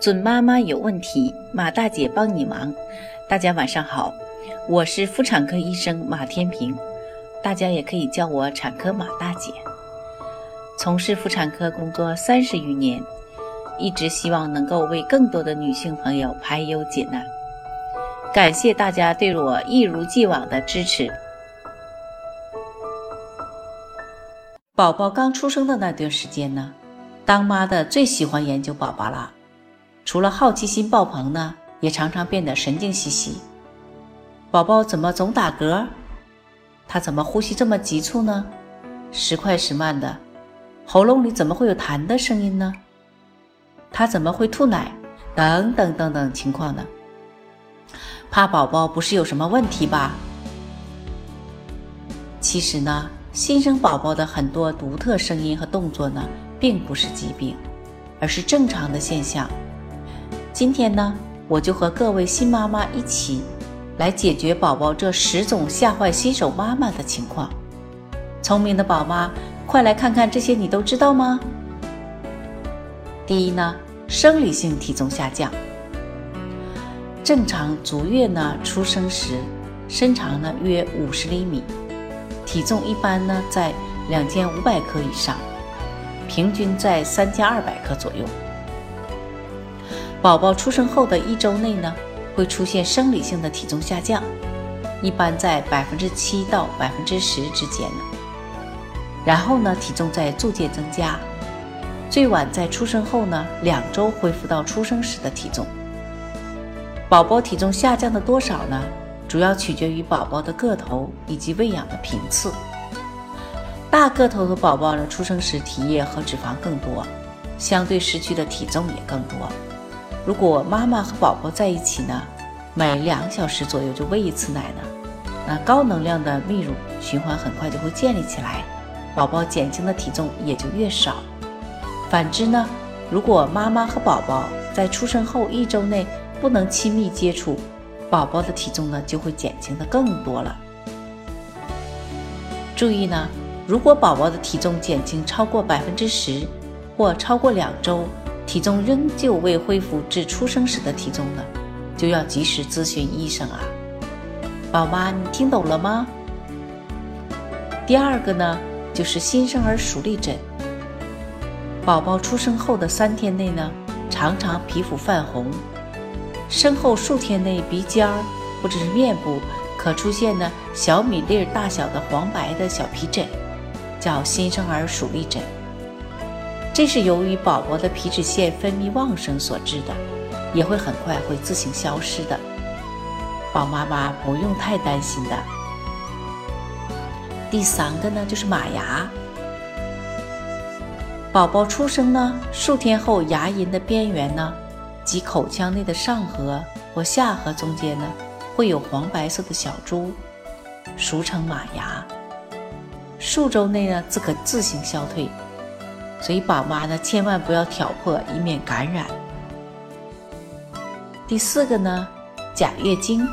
准妈妈有问题，马大姐帮你忙。大家晚上好，我是妇产科医生马天平，大家也可以叫我产科马大姐。从事妇产科工作三十余年，一直希望能够为更多的女性朋友排忧解难。感谢大家对我一如既往的支持。宝宝刚出生的那段时间呢，当妈的最喜欢研究宝宝了。除了好奇心爆棚呢，也常常变得神经兮兮。宝宝怎么总打嗝？他怎么呼吸这么急促呢？时快时慢的，喉咙里怎么会有痰的声音呢？他怎么会吐奶？等等等等情况呢？怕宝宝不是有什么问题吧？其实呢，新生宝宝的很多独特声音和动作呢，并不是疾病，而是正常的现象。今天呢，我就和各位新妈妈一起来解决宝宝这十种吓坏新手妈妈的情况。聪明的宝妈，快来看看这些，你都知道吗？第一呢，生理性体重下降。正常足月呢出生时，身长呢约五十厘米，体重一般呢在两千五百克以上，平均在三千二百克左右。宝宝出生后的一周内呢，会出现生理性的体重下降，一般在百分之七到百分之十之间呢。然后呢，体重在逐渐增加，最晚在出生后呢两周恢复到出生时的体重。宝宝体重下降的多少呢？主要取决于宝宝的个头以及喂养的频次。大个头的宝宝呢，出生时体液和脂肪更多，相对失去的体重也更多。如果妈妈和宝宝在一起呢，每两小时左右就喂一次奶呢，那高能量的泌乳循环很快就会建立起来，宝宝减轻的体重也就越少。反之呢，如果妈妈和宝宝在出生后一周内不能亲密接触，宝宝的体重呢就会减轻的更多了。注意呢，如果宝宝的体重减轻超过百分之十，或超过两周。体重仍旧未恢复至出生时的体重呢，就要及时咨询医生啊，宝妈，你听懂了吗？第二个呢，就是新生儿鼠痢疹。宝宝出生后的三天内呢，常常皮肤泛红，身后数天内鼻尖儿或者是面部可出现呢小米粒大小的黄白的小皮疹，叫新生儿鼠痢疹。这是由于宝宝的皮脂腺分泌旺盛所致的，也会很快会自行消失的。宝妈妈不用太担心的。第三个呢，就是马牙。宝宝出生呢，数天后牙龈的边缘呢，及口腔内的上颌或下颌中间呢，会有黄白色的小珠，俗称马牙。数周内呢，自可自行消退。所以宝妈呢，千万不要挑破，以免感染。第四个呢，假月经。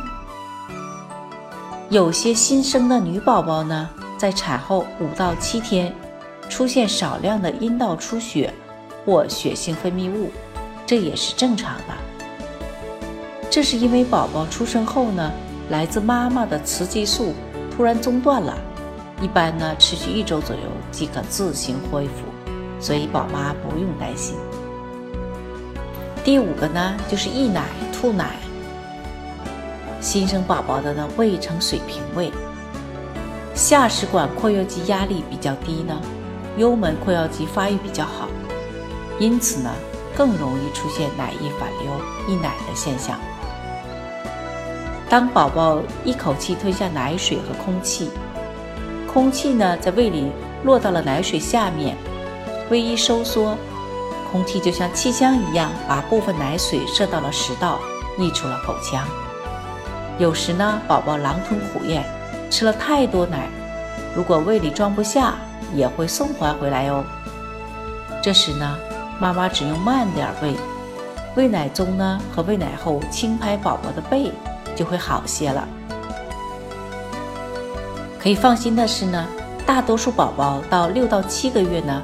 有些新生的女宝宝呢，在产后五到七天，出现少量的阴道出血或血性分泌物，这也是正常的。这是因为宝宝出生后呢，来自妈妈的雌激素突然中断了，一般呢，持续一周左右即可自行恢复。所以宝妈不用担心。第五个呢，就是溢奶、吐奶。新生宝宝的呢，胃呈水平胃，下食管括约肌压力比较低呢，幽门括约肌发育比较好，因此呢，更容易出现奶液反流、溢奶的现象。当宝宝一口气吞下奶水和空气，空气呢，在胃里落到了奶水下面。胃一收缩，空气就像气枪一样，把部分奶水射到了食道，溢出了口腔。有时呢，宝宝狼吞虎咽，吃了太多奶，如果胃里装不下，也会送还回来哦。这时呢，妈妈只用慢点喂，喂奶中呢和喂奶后轻拍宝宝的背，就会好些了。可以放心的是呢，大多数宝宝到六到七个月呢。